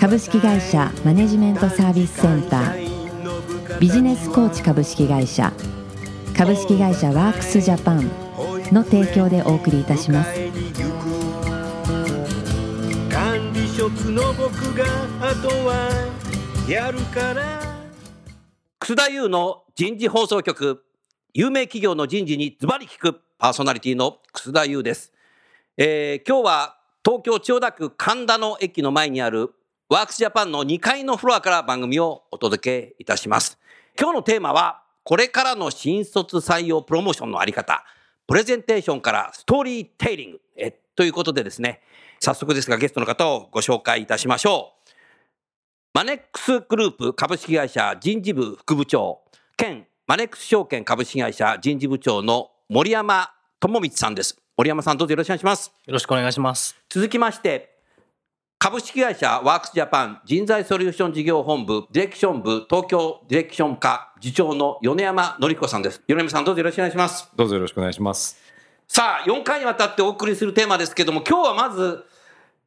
株式会社マネジメントサービスセンター。ビジネスコーチ株式会社。株式会社ワークスジャパンの提供でお送りいたします。管理職の僕があとはやるから。楠田優の人事放送局。有名企業の人事にズバリ聞く。パーソナリティの楠田優です、えー今日は東京千代田区神田の駅の前にあるワークスジャパンの2階のフロアから番組をお届けいたします今日のテーマはこれからの新卒採用プロモーションのあり方プレゼンテーションからストーリーテイリングえということでですね早速ですがゲストの方をご紹介いたしましょうマネックスグループ株式会社人事部副部長兼マネックス証券株式会社人事部長の森山智光さんです。森山さんどうぞよろしくお願いします。よろしくお願いします。続きまして、株式会社ワークスジャパン人材ソリューション事業本部ディレクション部東京ディレクション課次長の米山紀彦さんです。米山さんどうぞよろしくお願いします。どうぞよろしくお願いします。さあ、4回にわたってお送りするテーマですけども、今日はまず、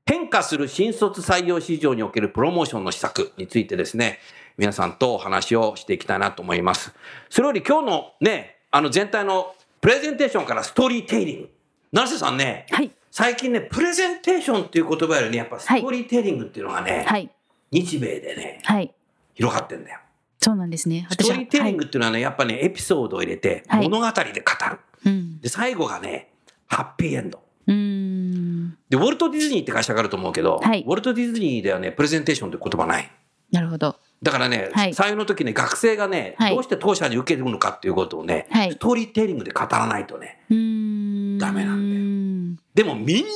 変化する新卒採用市場におけるプロモーションの施策についてですね、皆さんとお話をしていきたいなと思います。それより今日のね、あの全体のプレゼンテーションからストーリーテイリング。成瀬さんね、はい最近ね、プレゼンテーションっていう言葉よりね、やっぱストーリーテイリングっていうのがね、はい。日米でね、はい。広がってんだよ。そうなんですね。ストーリーテイリングっていうのはね、やっぱね、エピソードを入れて、はい。物語で語る。うん。で、最後がね、ハッピーエンド。うーん。で、ウォルト・ディズニーって会社があると思うけど、はい。ウォルト・ディズニーではね、プレゼンテーションって言葉ない。なるほど。だからね、はい。採用の時ね、学生がね、はい。どうして当社に受けるのかっていうことをね、はい。ストーリーテイリングで語らないとね。ダメなんだよよでもみんな、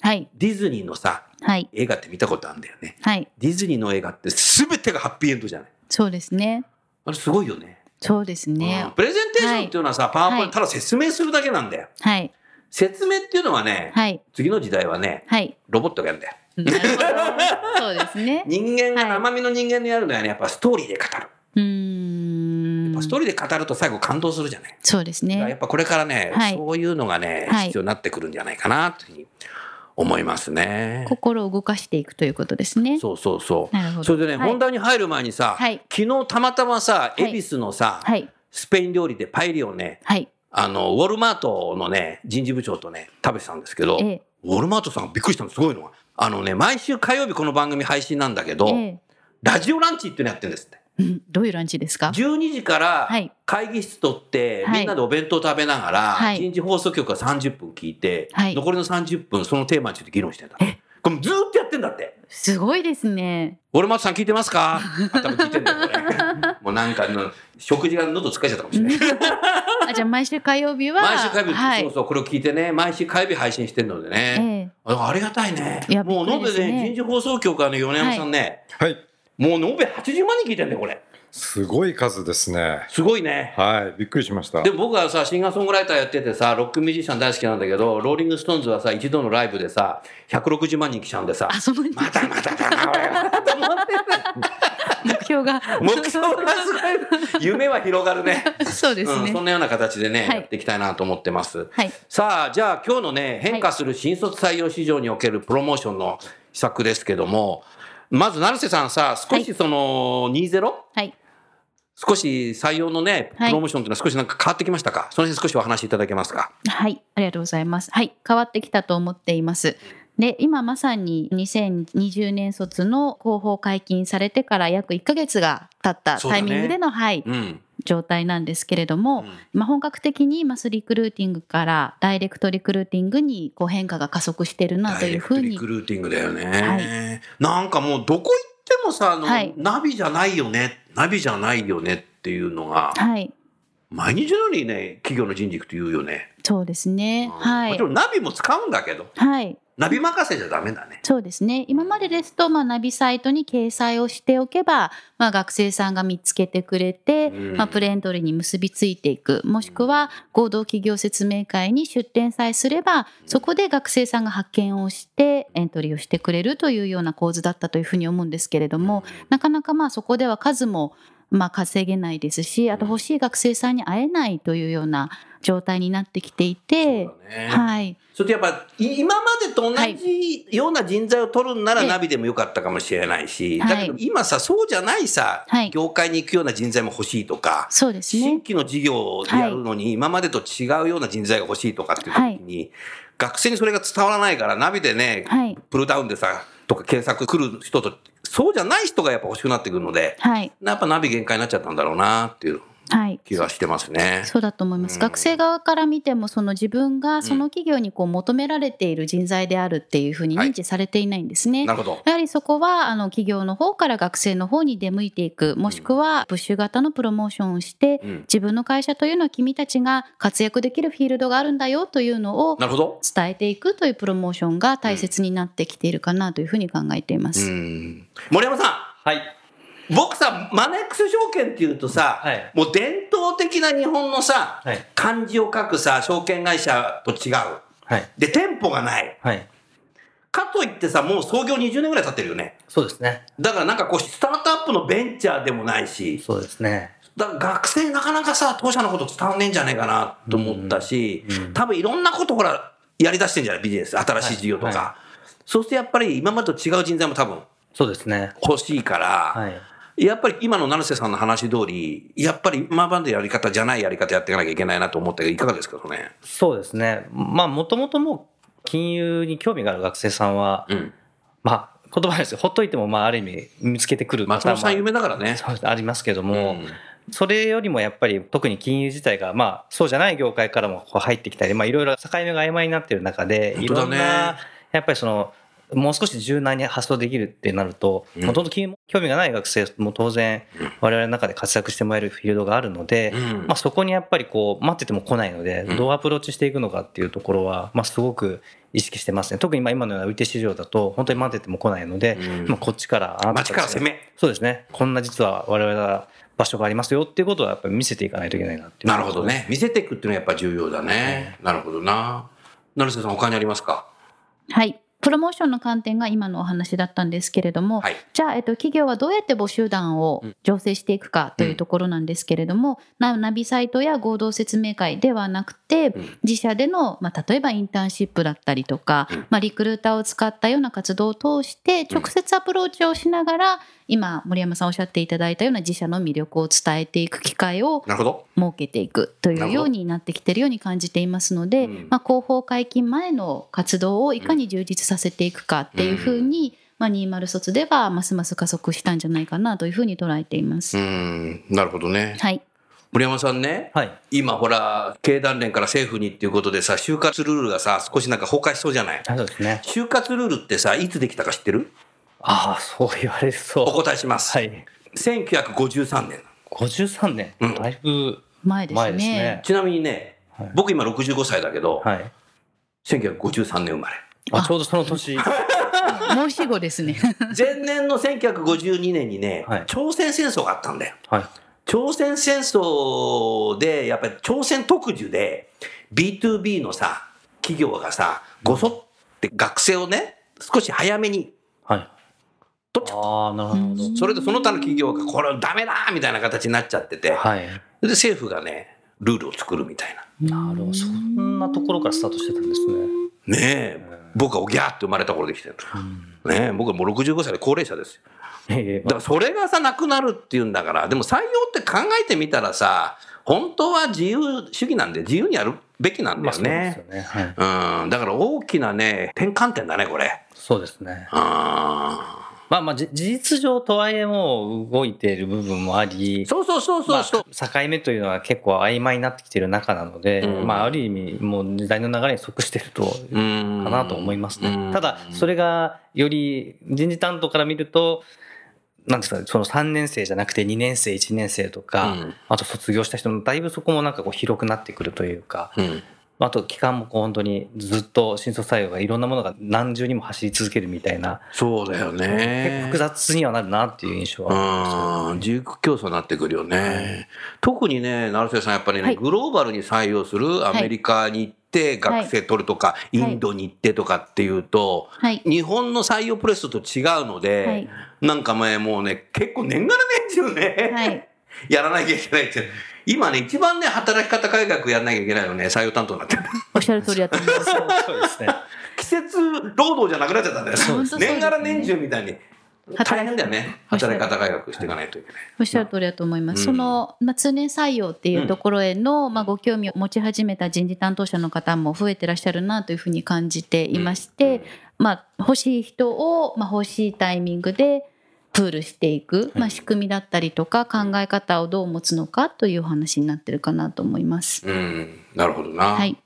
はい。ディズニーのさ、はい。映画って見たことあるんだよね。はい。ディズニーの映画って全てがハッピーエンドじゃない。そうですね。あれすごいよね。そうですね。うん。プレゼンテーションっていうのはさ、パワーポインはいト、ただ説明するだけなんだよ。はい。説明っていうのはね、はい。次の時代はね、はい。ロボットがやるんだよ。そうですね。人間がはい。生身の人間でやるのはね、やっぱストーリーで語る。うーんやっぱストーリーで語ると最後感動するじゃない。そうですね。やっぱこれからね、はい。そういうのがね、はい。必要になってくるんじゃないかなというふうに思いますね。心を動かしていくということですね。そうそうそう。なるほど。それでね、はい本題に入る前にさ、はい。昨日たまたまさ、い恵比寿のさ、はい。スペイン料理でパエリをね、はい。あの、ウォルマートのね、人事部長とね、食べてたんですけど、ええ。ウォルマートさんがびっくりしたのす。ごいのは、あのね、毎週火曜日この番組配信なんだけど、え。ラジオランチっていうのやってるんですって。えうんどういうランチですか？12時からはい会議室取って、はいみんなでお弁当食べながら、はい人事放送局が30分聞いて、はい残りの30分そのテーマについて議論してんだ。え？これずーっとやってんだって。すごいですねウォルマートさん聞いてますか？あ、多分聞いてんだよ、これ。もうなんかの、食事が喉疲れちゃったかもしれない。あじゃあ毎週火曜日は毎週火曜日、はいそうそう、これを聞いてね、毎週火曜日配信してるのでね。ええあありがたいねいや。もう延べびっくりですねね、人事放送局あの米山さんね、はい。もう延べ80万人聞いてんだよ、これ。すごい数ですね。すごいね。はい。びっくりしました。でも僕はさ、シンガーソングライターやっててさ、ロックミュージシャン大好きなんだけど、ローリングストーンズはさ、一度のライブでさ、160万人来ちゃうんでさ、あそのまだまだだな、俺は。と思って目標が目標がすごい。夢は広がるね。そうですうん、ねそんなような形でね、はいやっていきたいなと思ってます。はいさあ、じゃあ今日のね、変化する新卒採用市場におけるプロモーションの施策ですけども、まず成瀬さんさ、少しその 20? はい少し採用のね、プはいロモーションというのは少しなんか変わってきましたか？その辺少しお話しいただけますか？はい、ありがとうございます。はい、変わってきたと思っています。で、今まさに2020年卒の広報解禁されてから約1ヶ月が経ったタイミングでの、はい、うん。状態なんですけれども、うん。まあ、本格的にマスリクルーティングからダイレクトリクルーティングにこう変化が加速してるなとダイレクトリいうふうにクルーティングだよね。はい。なんかもうどこ行ってもさ、あの、はい。ナビじゃないよね、ナビじゃないよねっていうのが、はい。毎日のようにね、企業の人事行くと言うよね。そうですね。うん。はい。もちろんナビも使うんだけど、はいナビ任せじゃダメだね。そうですね。今までですと、まあ、ナビサイトに掲載をしておけば、まあ、学生さんが見つけてくれて、うんまあ、プレエントリーに結びついていく。もしくは、合同企業説明会に出展さえすれば、そこで学生さんが発見をして、エントリーをしてくれるというような構図だったというふうに思うんですけれども、なかなかまあ、そこでは数も、まあ、稼げないですし、あと欲しい学生さんに会えないというような状態になってきていて、ねはい。それとやっぱい今までと同じような人材を取るんならええナビでもよかったかもしれないし、はいだけど今さそうじゃないさ、はい業界に行くような人材も欲しいとか、そうですね。新規の事業をやるのに今までと違うような人材が欲しいとかっていう時に、学生にそれが伝わらないからナビでね、はい。プルダウンでさとか検索来る人とそうじゃない人がやっぱ欲しくなってくるのではい。やっぱナビ限界になっちゃったんだろうなっていうはい。気がしてますね。そうだと思います。うん学生側から見ても、その自分がその企業にこう求められている人材であるっていうふうに認知されていないんですね。なるほど。やはりそこはあの企業の方から学生の方に出向いていく、もしくはプッシュ型のプロモーションをして、うん自分の会社というのは君たちが活躍できるフィールドがあるんだよというのをなるほど。伝えていくというプロモーションが大切になってきているかなというふうに考えていまうす。ん森山さんはい。僕さ、マネックス証券っていうとさ、はいもう伝統的な日本のさ、はい。漢字を書くさ、証券会社と違う。はい。で、店舗がない。はい。かといってさ、もう創業20年ぐらい経ってるよね。そうですね。だからなんかこう、スタートアップのベンチャーでもないし、そうですね。だから学生なかなかさ、当社のこと伝わんねえんじゃねえかなと思ったし、うんうん多分いろんなことほら、やり出してんじゃないビジネス。新しい事業とか。はいはそうするとやっぱり今までと違う人材も多分そうですね。欲しいから、はい。やっぱり今の成瀬さんの話通り、やっぱり今までやり方じゃないやり方やっていかなきゃいけないなと思ったけど、いかがですか、それ。そうですね。まあ、もともともう金融に興味がある学生さんは、うん。まあ、言葉ですよ。ほっといても、まあ、ある意味見つけてくる松本さん有名だからね。ありますけどうも、んそれよりもやっぱり特に金融自体が、まあ、そうじゃない業界からもこう入ってきたり、まあ、いろいろ境目が曖昧になっている中で、いろんな、やっぱりその、もう少し柔軟に発想できるってなると、うん。もともと興味がない学生も当然うん、我々の中で活躍してもらえるフィールドがあるので、うん。まあ、そこにやっぱりこう待ってても来ないのでうん。どうアプローチしていくのかっていうところは、まあ、すごく意識してますね。特にまあ今のような売手市場だと本当に待ってても来ないので、うん。まあ、こっちからあなから攻め。そうですね。こんな実は我々は場所がありますよっていうことはやっぱり見せていかないといけないなっていう。なるほどね。見せていくっていうのはやっぱ重要だね。なるほどな。成瀬さん、他にありますか？はい。プロモーションの観点が今のお話だったんですけれども、はい。じゃあ、えっと、企業はどうやって募集団をうん。醸成していくかというところなんですけれども、なナビサイトや合同説明会ではなくて、うん。自社での、まあ、例えばインターンシップだったりとか、うん。まあ、リクルーターを使ったような活動を通して直接アプローチをしながら、今森山さんおっしゃっていただいたような自社の魅力を伝えていく機会を。設けていくというようになってきているように感じていますので、うん。まあ、広報解禁前の活動をいかに充実させていくかっていうふうに、まあ、20卒ではますます加速したんじゃないかなというふうに捉えています。うん。なるほどね。はい、森山さんね。はい今ほら、経団連から政府にっていうことでさ、就活ルールがさ、少しなんか崩壊しそうじゃない？あそうですね就活ルールってさ、いつできたか知ってる？ああそう言われるとお答えします。はい1953年。53年、うんだいぶ前ですね前ですねちなみにね、はい僕今65歳だけど、はい1953年生まれ。あちょうどその年。申し子ですね。前年の1952年にね、はい。朝鮮戦争があったんだよ。はい。朝鮮戦争で、やっぱり朝鮮特需で B2B のさ、企業がさ、ごそって学生をね、少し早めにはい。取っちゃっああなるほど。た。それでその他の企業がこれはダメだみたいな形になっちゃって。て、はい。で政府がね、ルールを作るみたいな。なるほど。そんなところからスタートしてたんですね。ねえ、僕はおぎゃーって生まれた頃できてる。ねえ、僕はもう65歳で高齢者ですだからそれがさ、なくなるっていうんだから、でも採用って考えてみたらさ、本当は自由主義なんで自由にやるべきなんだよね。よね。はい。うん、だから大きなね、転換点だね、これ。そうですね。あまあまあじ事実上とはいえもう動いている部分もありそうそうそうそうそう。まあ境目というのは結構曖昧になってきている中なので、うんまあある意味もう時代の流れに即しているとうんかなと思いますうんね。ただそれがより人事担当から見るとなんですかねその3年生じゃなくて2年生1年生とか、うんあと卒業した人のだいぶそこもなんかこう広くなってくるというか、うんあと期間もこう本当にずっと新卒採用がいろんなものが何重にも走り続けるみたいな、そうだよ結構ね複。雑にはなるなっていう印象は。うん、自由競争になってくるよね。特にね、成瀬さん、やっぱりね、はいグローバルに採用するアメリカに行って学生取るとか、インドに行ってとかっていうと、はい。日本の採用プレスと違うので、はいなんか前もうね、結構年がら年中ね、はい。やらなきゃいけないって。今ね、一番ね、働き方改革やらなきゃいけないのね、採用担当になってる。おっしゃる通りだと思います。そうですね。季節労働じゃなくなっちゃったんだよ年がら年中みたいに。大変だよね。働き方改革していかないといけない。おっしゃる通りだと思います。うんその、まあ、通年採用っていうところへの、まあ、ご興味を持ち始めた人事担当者の方も増えてらっしゃるなというふうに感じていまして、まあ、欲しい人を、まあ、欲しいタイミングでプールしていく、まあ、仕組みだったりとか考え方をどう持つのかというお話になってるかなと思います。うん、なるほどな。はい。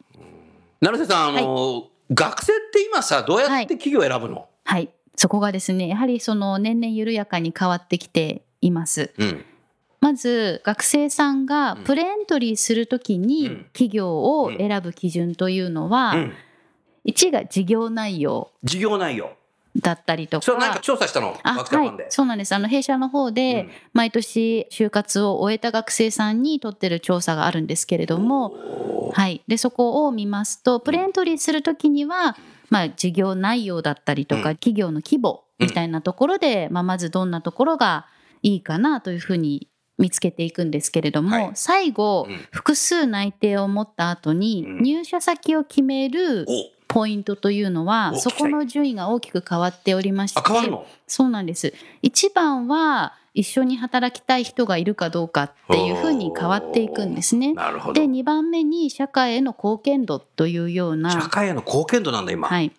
成瀬さん、あの、学生って今さ、どうやって企業選ぶの、はい。そこがですね、やはりその年々緩やかに変わってきています。うん。まず学生さんがプレエントリーするときうんに企業を選ぶ基準というのは、うん。1が事業内容事業内容。だったりとそれなんかか。調査したの、あ。はい、そうなんです。あの弊社の方で、うん。毎年就活を終えた学生さんにとってる調査があるんですけれども、はい、でそこを見ますとプレエントリーするときには、まあ、事業内容だったりとか、うん。企業の規模みたいなところで、まあ、まずどんなところがいいかなというふうに見つけていくんですけれども、はい。最後、うん。複数内定を持った後にうん。入社先を決めるおポイントというのはおそこの順位が大きく変わっておりましてそうなんです一番は一緒に働きたい人がいるかどうかっていうふうに変わっていくんですね。で。2番目に社会への貢献度というような社会への貢献度なんだ、今。はい。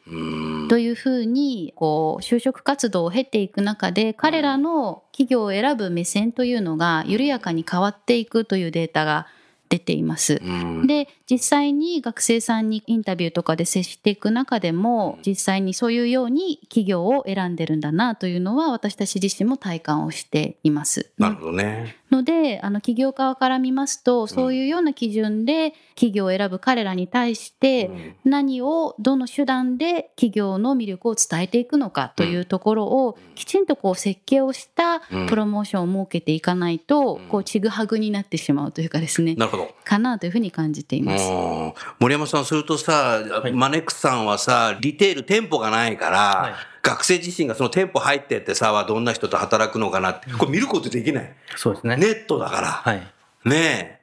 というふうにこう就職活動を経ていく中で彼らの企業を選ぶ目線というのが緩やかに変わっていくというデータが出ています。うんで実際に学生さんにインタビューとかで接していく中でも実際にそういうように企業を選んでるんだなというのは私たち自身も体感をしています。なるほどね。のであの企業側から見ますとそういうような基準で企業を選ぶ彼らに対してうん何をどの手段で企業の魅力を伝えていくのかというところをきちんとこう設計をしたうんプロモーションを設けていかないとうんこうちぐはぐになってしまうというかですねなるほど。かなというふうに感じています。うん森山さん、するとさ、いマネックスさんはさ、リテール店舗がないから、はい学生自身がその店舗入ってってさ、どんな人と働くのかなって、これ見ることできない。そうですね。ネットだから。はい。ねえ。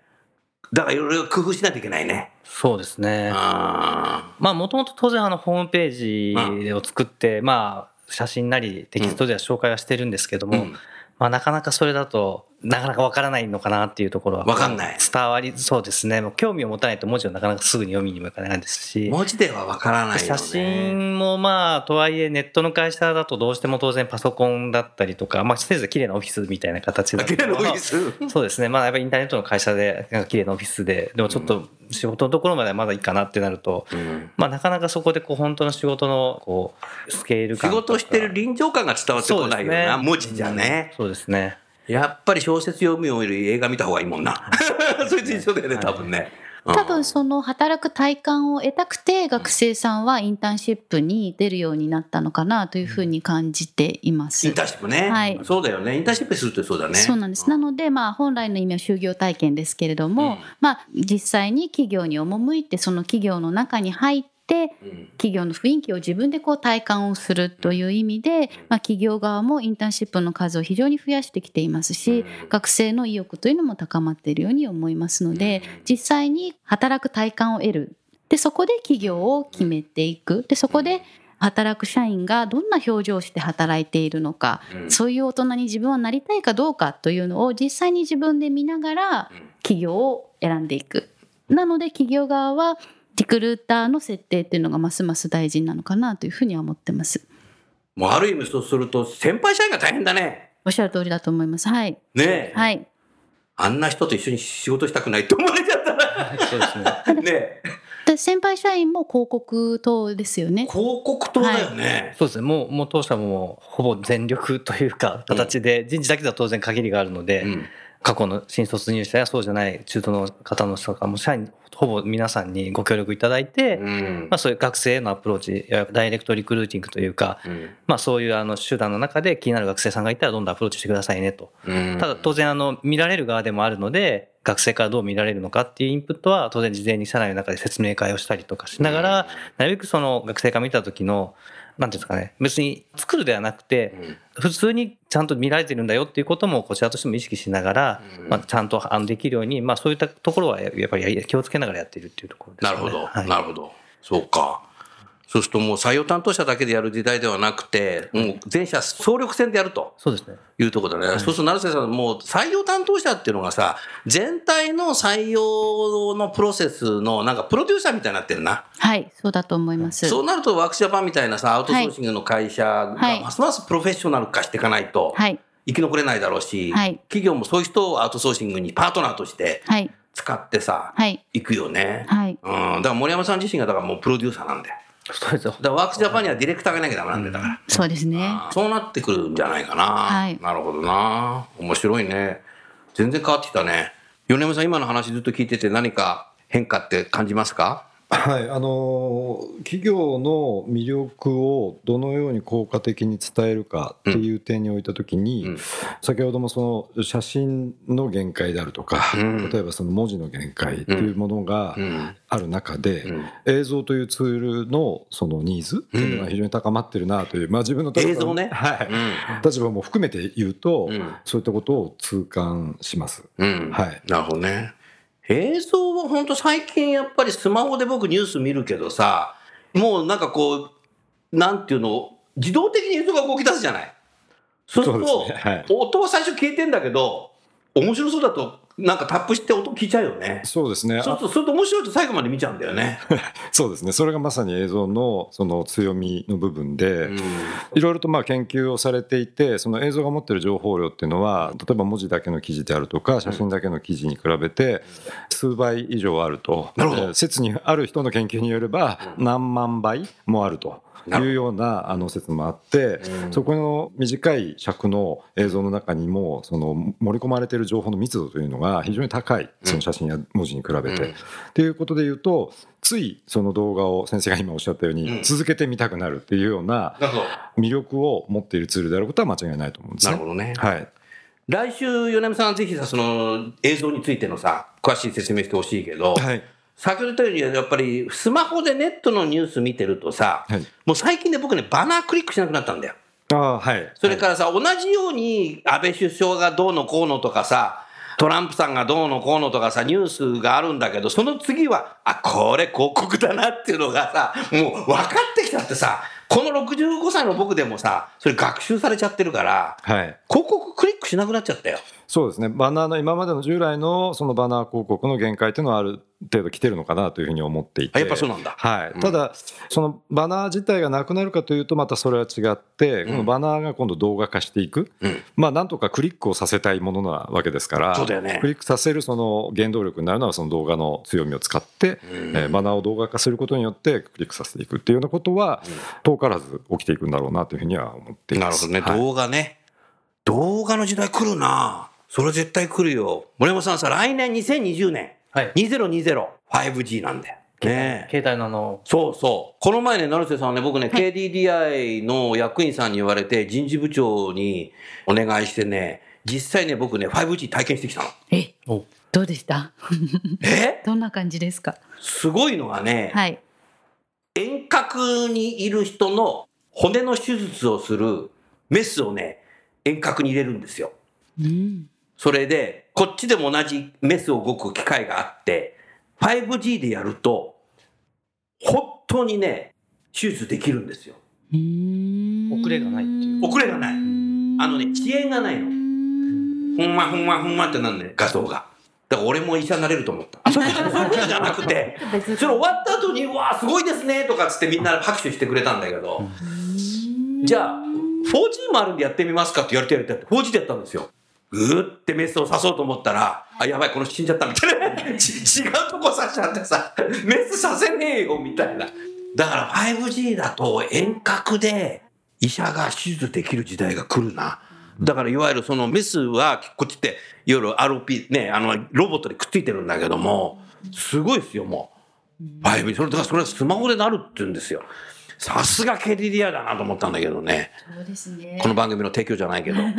だからいろいろ工夫しないといけないね。そうですね。あまあもともと当然あのホームページを作って、まあ写真なりテキストでは紹介はしてるんですけども、うんまあなかなかそれだとなかなかわからないのかなっていうところは。わかんない。伝わりそうですね。もう興味を持たないと文字をなかなかすぐに読みにもいかないですし。文字ではわからないよね。写真もまあとはいえネットの会社だとどうしても当然パソコンだったりとかまあせいぜい綺麗なオフィスみたいな形だと。綺麗なオフィス？そうですね。まあやっぱりインターネットの会社でなんか綺麗なオフィスででもちょっと仕事のところまではまだいいかなってなると、うん。まあ、なかなかそこでこう本当の仕事のこうスケール仕感とか。事してる臨場感が伝わってこないよな、ね。文字じゃね。そうですね。やっぱり小説読むより映画見た方がいいもんな。そいつ一緒だよね、多分ね。多分その働く体感を得たくて学生さんはインターンシップに出るようになったのかなというふうに感じていますイン。ターンシップね。はいそうだよね。インターンシップするとそうだね。そうなんです。なので、まあ、本来の意味は就業体験ですけれども、うんまあ、実際に企業に赴いて、その企業の中に入って、うん企業の雰囲気を自分でこう体感をするという意味で、まあ、企業側もインターンシップの数を非常に増やしてきていますし、学生の意欲というのも高まっているように思いますので、実際に働く体感を得る。で、そこで企業を決めていく。で、そこで働く社員がどんな表情をして働いているのか、うん。そういう大人に自分はなりたいかどうかというのを実際に自分で見ながら企業を選んでいく。なので企業側はリクルーターの設定っていうのがますます大事なのかなというふうには思ってます。もうある意味そうすると、先輩社員が大変だね。おっしゃる通りだと思います。はい。ねえ。はい。あんな人と一緒に仕事したくないって思われちゃったそうですね。ら。ねえ。で、先輩社員も広告塔ですよね。広告塔だよね。そうですね。もう、もう当社もほぼ全力というか、形で、人事だけでは当然限りがあるので、うん過去の新卒入社やそうじゃない中途の方の人とかも社員ほぼ皆さんにご協力いただいて、うん。まあ、そういう学生へのアプローチやダイレクトリクルーティングというか、うん。まあ、そういうあの手段の中で気になる学生さんがいたらどんどんアプローチしてくださいねと。うん。ただ当然あの見られる側でもあるので学生からどう見られるのかっていうインプットは当然事前に社内の中で説明会をしたりとかしながらなるべくその学生から見た時のなんですかね。別に作るではなくて普通にちゃんと見られてるんだよっていうこともこちらとしても意識しながら、うん。まあ、ちゃんとあのできるように、まあ、そういったところはややっぱりや気をつけながらやっているっていうところですね。なるほど、はい。なるほど。そうか。そうするともう採用担当者だけでやる時代ではなくて、もう全社総力戦でやるとそうですねいうところだね。そうすると成瀬さん、もう採用担当者っていうのがさ、全体の採用のプロセスのなんかプロデューサーみたいになってるな。はい、そうだと思います。そうなるとワークジャパンみたいなさ、アウトソーシングの会社はいがますますプロフェッショナル化していかないと、はい、生き残れないだろうし、はい企業もそういう人をアウトソーシングにパートナーとしてはい、使ってさ、はい、いくよね。はい。うん、だから森山さん自身がだからもうプロデューサーなんだよ。そうですよだからワークスジャパンにはディレクターがいなきゃダメなんだよだから。そうですね。そうなってくるんじゃないかな。はいなるほどな。面白いね。全然変わってきたね。米山さん、今の話ずっと聞いてて何か変化って感じますか？はい、あの企業の魅力をどのように効果的に伝えるかっていう点においたときに、うん先ほどもその写真の限界であるとか、うん例えばその文字の限界っていうものがうん。ある中で、うん映像というツールのそのニーズっていうのが非常に高まってるなという、まあ、自分の立場ねはいうん立場も含めて言うと、うんそういったことを痛感します。うん。はいなるほどね。映像は本当最近やっぱりスマホで僕ニュース見るけどさ、もうなんかこう、なんていうの、自動的に映像が動き出すじゃない。そうすると、音は最初消えてんだけど、面白そうだと、なんかタップして音聞いちゃうよね。そうですね。そうすると、面白いと最後まで見ちゃうんだよね。そうですね。それがまさに映像のその強みの部分で、うんいろいろとまあ研究をされていて、その映像が持っている情報量っていうのは、例えば文字だけの記事であるとか、写真だけの記事に比べて、数倍以上あると。なるほどえー説にある人の研究によれば、何万倍もあると。いうようなあの説もあって、うんそこの短い尺の映像の中にもその盛り込まれている情報の密度というのが非常に高いその写真や文字に比べて。うんっていうことで言うとついその動画を先生が今おっしゃったように、うん続けてみたくなるっていうような。魅力を持っているツールであることは間違いないと思うんですね。なるほどね。はい、来週、米山さんはぜひさ、その映像についてのさ、詳しい説明してほしいけど、はい先ほど言ったように、やっぱりスマホでネットのニュース見てるとさ、はいもう最近で僕ね、バナークリックしなくなったんだよ。ああはいそれからさ、同じように安倍首相がどうのこうのとかさ、トランプさんがどうのこうのとかさ、ニュースがあるんだけど、その次は、あ、これ広告だなっていうのがさ、もう分かってきちゃってさ、この65歳の僕でもさ、それ学習されちゃってるから、はい広告クリックしなくなっちゃったよ。そうですね。バナーの今までの従来のそのバナー広告の限界というのはある程度来てるのかなというふうに思っていて。あやっぱそうなんだ。はい。うん。ただそのバナー自体がなくなるかというとまたそれは違って、うん。このバナーが今度動画化していく、うん。まあなんとかクリックをさせたいものなわけですからそうだよね。クリックさせるその原動力になるのはその動画の強みを使って、うん。えーバナーを動画化することによってクリックさせていくっていうようなことは遠からず起きていくんだろうなというふうには思っています。なるほどね、はい。動画ね。動画の時代来るなそれ絶対来るよ。森山さんさ、来年2020年、はい2020、5G なんだよ。ねえ携帯のあのそうそう。この前ね、成瀬さんね、僕ね、KDDI の役員さんに言われて、人事部長にお願いしてね、実際ね、僕ね、5G 体験してきたの。えお、どうでした？え？どんな感じですか？すごいのがね、はい。遠隔にいる人の骨の手術をするメスをね、遠隔に入れるんですよ。うん。それで、こっちでも同じメスを動く機械があって、5G でやると、本当にね、手術できるんですよ。遅れがないっていう遅れがない。あのね、遅延がないの。ふんまふんまふんまってなんね、画像が。だから俺も医者になれると思った。あそういうことじゃなくて、それ終わった後に、うわあ、すごいですねとかっつってみんな拍手してくれたんだけど、じゃあ、4G もあるんでやってみますかって言われてやりたって、4G でやったんですよ。ぐーってメスを刺そうと思ったら、あ、やばい、この人死んじゃったみたいな。ち違うとこ刺しちゃってさ、メスさせねえよ、みたいな。だから 5G だと遠隔で医者が手術できる時代が来るな。だからいわゆるそのメスはこっちっていわゆる RP ねあのロボットでくっついてるんだけどもすごいですよもう 5G それだからそれはスマホでなるって言うんですよさすがケリリアだなと思ったんだけどね。そうですね。この番組の提供じゃないけど。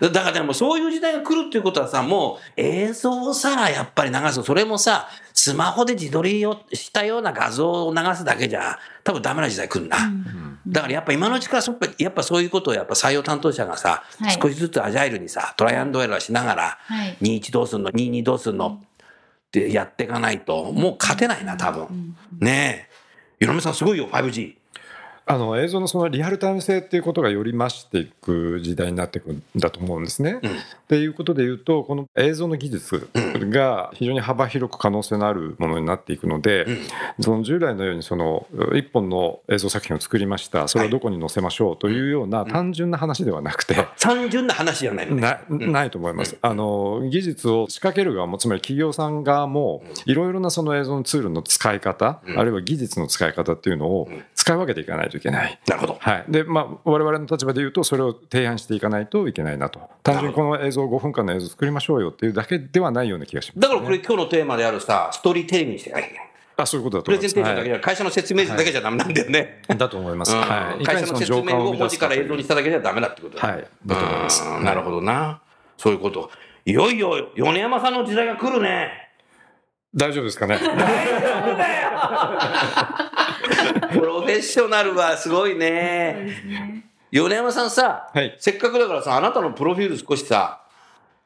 だからでもそういう時代が来るっていうことはさもう映像をさやっぱり流す。それもさスマホで自撮りをしたような画像を流すだけじゃ多分ダメな時代来るな、だからやっぱ今のうちからそやっぱそういうことをやっぱ採用担当者がさ、はい。少しずつアジャイルにさトライアンドエラーしながら、はい。21どうすんの22どうすんのってやっていかないともう勝てないな多分、ねえ米目さんすごいよ 5G あの映像のそのリアルタイム性っていうことがより増していく時代になっていくんだと思うんですね。っていうことで言うとこの映像の技術が非常に幅広く可能性のあるものになっていくので、その従来のようにその一本の映像作品を作りました。それをどこに載せましょうというような単純な話ではなくて。単純な話じゃないのねなないと思います、あの技術を仕掛ける側もつまり企業さん側もいろいろなその映像のツールの使い方、あるいは技術の使い方っていうのを使い分けていかないといけない。なるほど。はい。でまあ、我々の立場で言うとそれを提案していかないといけないなと。単純にこの映像5分間の映像作りましょうよっていうだけではないような気がします、だからこれ今日のテーマであるさ、ストーリーテリングにしてない。あそういうことだとプレ思います。ゼンテーションだけじゃ、会社の説明だけじゃダメなんだよね。はいだと思います、うん。はい、会社の説明を文字から映像にしただけじゃダメだってこと。だはい。だと思います。うんなるほどな。そういうこと。いよいよ米山さんの時代が来るね。大丈夫ですかね？プロフェッショナルはすごいね。米山さんさ、はいせっかくだからさ、あなたのプロフィール少しさ、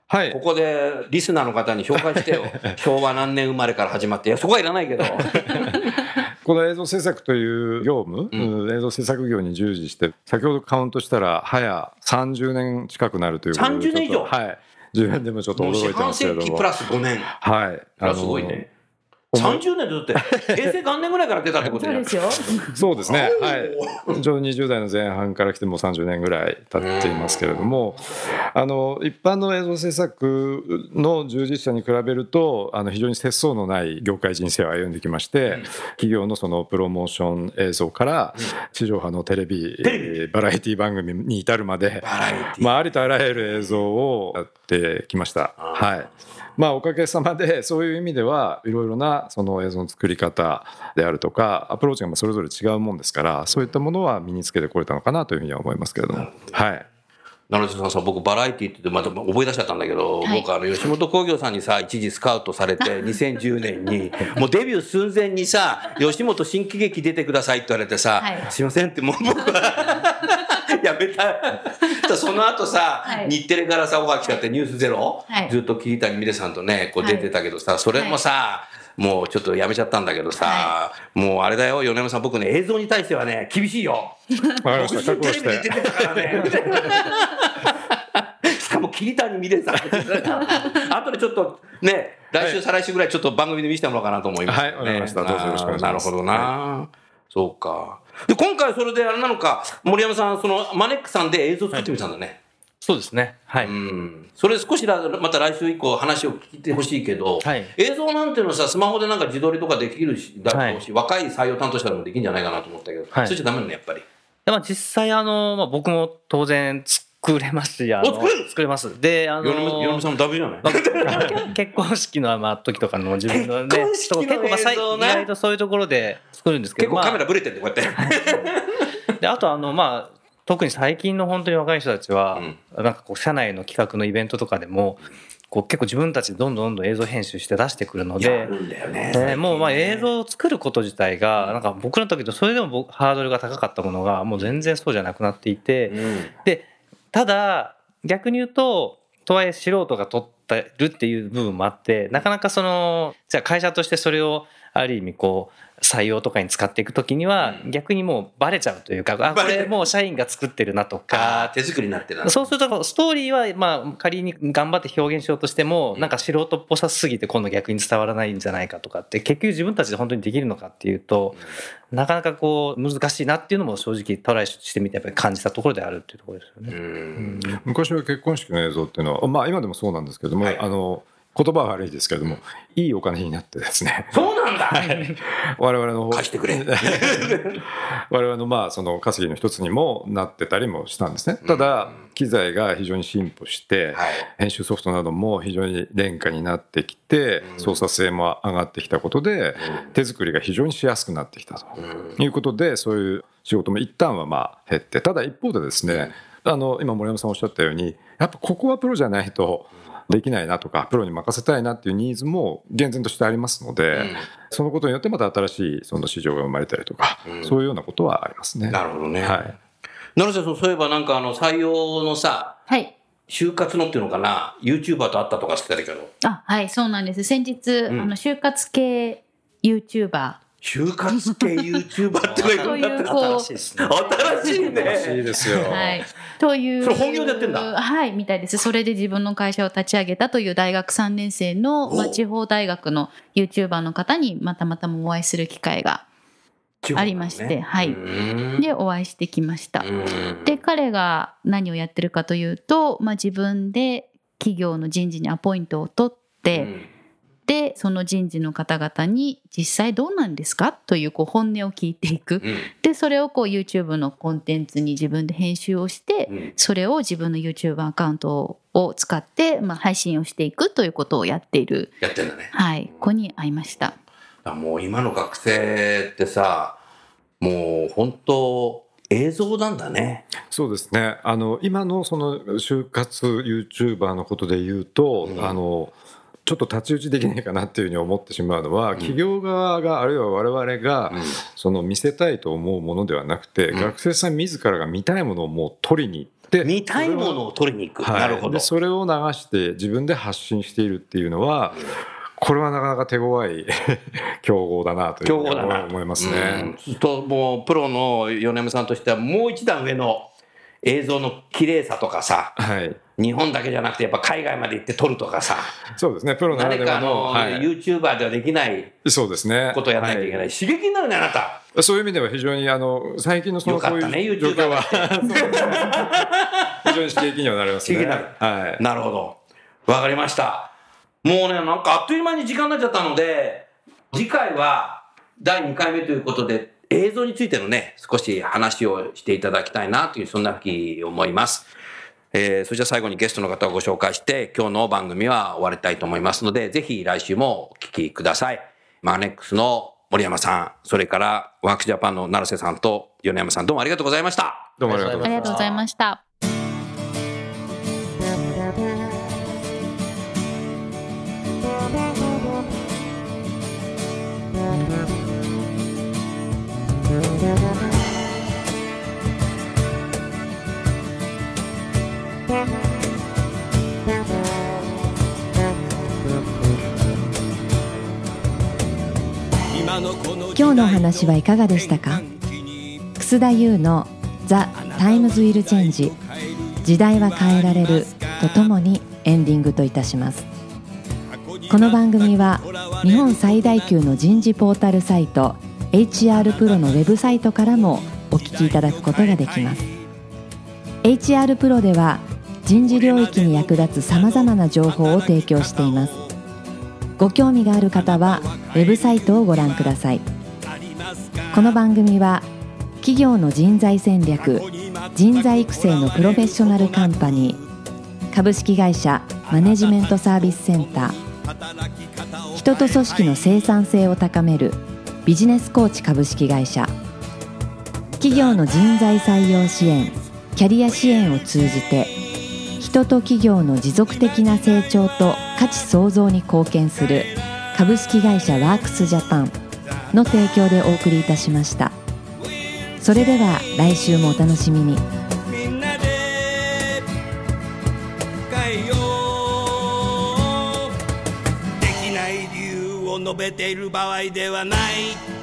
はいここでリスナーの方に紹介してよ。昭和何年生まれから始まって。いや、そこはいらないけど。この映像制作という業務、うん映像制作業に従事して先ほどカウントしたら早30年近くなるということで30年以上？はい自分でもちょっと驚いてま半すけれども世紀プラス5年。はいあすごいね。思い30年でだって、平成元年ぐらいから出たってことじゃん。そうですよ。そうですね、はい、ちょうど20代の前半から来てもう30年ぐらい経っていますけれども、あの一般の映像制作の従事者に比べると、あの非常に節操のない業界人生を歩んできまして、企業のそのプロモーション映像から、地上波のテレビ、テレバラエティ番組に至るまで、バラエティ。まあ、ありとあらゆる映像をやってきました。はいまあ、おかげさまでそういう意味ではいろいろなその映像の作り方であるとかアプローチがまあそれぞれ違うもんですからそういったものは身につけてこれたのかなというふうには思いますけれども。はい。成瀬さんさ僕バラエティって言ってまた覚え出しちゃったんだけど、はい。僕あの吉本興業さんにさ一時スカウトされて 2010年にもうデビュー寸前にさ吉本新喜劇出てくださいって言われてさ、はい。すいませんってもう僕はやめた。その後さ、はい。日テレからさオファー来ちゃって「ニュースゼロ、はい。ずっと桐谷美玲さんとねこう出てたけどさ、それもさ、もうちょっとやめちゃったんだけどさ、はもうあれだよ米山さん僕ね映像に対してはね厳しいよ。僕テレビで出てたからね。しかも桐谷美玲さん。後でちょっとね、来週、再来週ぐらいちょっと番組で見せてもらおうかなと思います、ね。はいわかりました。どうぞよろしくお願いします。なるほどな。そうか。で、今回それであれなのか、森山さん、そのマネックさんで映像作ってみたんだね。そうですね。はい。うん。それ少しだまた来週以降話を聞いてほしいけど、はい映像なんていうのはさ、スマホでなんか自撮りとかできるし、だろうし、若い採用担当者でもできるんじゃないかなと思ったけど、はいそれじゃダメなのね、やっぱり。でまあ、実際あの、まあ、僕も当然作れますし、あのお作れる？作れます。で、あの、さんもダメじゃない？まあ結婚式のまあ時とかの自分のね、結婚式のそう結構まあ意外とそういうところで作るんですけど、結構カメまラブレてるんで、こうやって。あ、であとあのまあ特に最近の本当に若い人たちは、なんかこう社内の企画のイベントとかでも、こう結構自分たちでどんどんどんどん映像編集して出してくるのやで。ね。えーもうまあ映像を作ること自体がなんか僕らの時とそれでも僕ハードルが高かったものがもう全然そうじゃなくなっていて、うんでただ逆に言うととはいえ素人が撮ってるっていう部分もあってなかなかそのじゃあ会社としてそれをある意味こう採用とかに使っていくときには逆にもうバレちゃうというか、あこれもう社員が作ってるなとあかー手作りになってるなそうするとストーリーはまあ仮に頑張って表現しようとしてもなんか素人っぽさすぎて今度逆に伝わらないんじゃないかとかって結局自分たちで本当にできるのかっていうとなかなかこう難しいなっていうのも正直トライしてみてやっぱり感じたところであるっていうところですようね。ん。昔は結婚式の映像っていうのは、まあ、今でもそうなんですけども、はい。あの言葉は悪いですけれどもいいお金になってですねそうなんだ。我々の方貸してくれ。我々のまあその稼ぎの一つにもなってたりもしたんですね。ただ機材が非常に進歩して、はい。編集ソフトなども非常に廉価になってきて操作性も上がってきたことで手作りが非常にしやすくなってきたということでそういう仕事も一旦はまあ減ってただ一方でですねあの今森山さんおっしゃったようにやっぱここはプロじゃないとできないなとかプロに任せたいなっていうニーズも厳然としてありますので、そのことによってまた新しいその市場が生まれたりとか、そういうようなことはありますね。なるほどね。はい成瀬さん、そういえばなんかあの、採用のさ、はい。就活のっていうのかな、YouTuber と会ったとかしてたけど、あ、はい、そうなんです。先日、んあの、就活系 YouTuber 就活系 YouTuber っていうの 新しいですね。新しいいいね。ですよ。はい。という。それ本業でやってんだはい、みたいです。それで自分の会社を立ち上げたという大学3年生の、まあ、地方大学の YouTuber の方にまたまたもお会いする機会がありましてはいうんでお会いしてきました。うんで彼が何をやってるかというと、まあ、自分で企業の人事にアポイントを取って、でその人事の方々に実際どうなんですか？というこう本音を聞いていくうんでそれをこう YouTube のコンテンツに自分で編集をして、うんそれを自分の YouTube アカウントを使って、まあ、配信をしていくということをやっている、やってんだね。はい、子に会いました。あもう今の学生ってさ、もう本当映像なんだね。そうですね。あの今のその就活 YouTuber のことで言うと、うんあのちょっと太刀打ちできないかなっていうふうに思ってしまうのは、企業側があるいは我々が、その見せたいと思うものではなくて、うん。学生さん自らが見たいものをもう取りに行って見たいものを取りに行く。はい。なるほど。で。それを流して自分で発信しているっていうのは、これはなかなか手強い 競合だなというふうに思いますうん。ね。ともうプロの米山さんとしてはもう一段上の映像の綺麗さとかさ、はい、日本だけじゃなくてやっぱ海外まで行って撮るとかさ、そうですね。プロなら誰ではの、かあの、はい、YouTuber ではできないそうですね。ことをやらなきゃいけない。刺激になるね、あなた。はいそういう意味では非常にあの最近のそのよかったねこういう状 YouTuber 況は 非常に刺激にはなりますね。刺激になるはい。なるほど。わかりました。もうね、なんかあっという間に時間になっちゃったので、次回は第2回目ということで、映像についてのね、少し話をしていただきたいなという、そんなふうに思います。えーそれじゃあ最後にゲストの方をご紹介して、今日の番組は終わりたいと思いますので、ぜひ来週もお聞きください。マーネックスの森山さん、それからワークジャパンの成瀬さんと米山さん、どうもありがとうございました。どうもありがとうございますありが今日の話はいかがでしたか？楠田優の「 The Times Will Change 時代は変えられる」とともにエンディングといたします。この番組は日本最大級の人事ポータルサイト HR プロのウェブサイトからもお聞きいただくことができます。HR プロでは人事領域に役立つさまざまな情報を提供しています。ご興味がある方はウェブサイトをご覧ください。この番組は企業の人材戦略人材育成のプロフェッショナルカンパニー株式会社マネジメントサービスセンター人と組織の生産性を高めるビジネスコーチ株式会社企業の人材採用支援キャリア支援を通じて人と企業の持続的な成長と価値創造に貢献する株式会社ワークスジャパンの提供でお送りいたしました。それでは来週もお楽しみに。みんなで変えよう。できない理由を述べている場合ではない。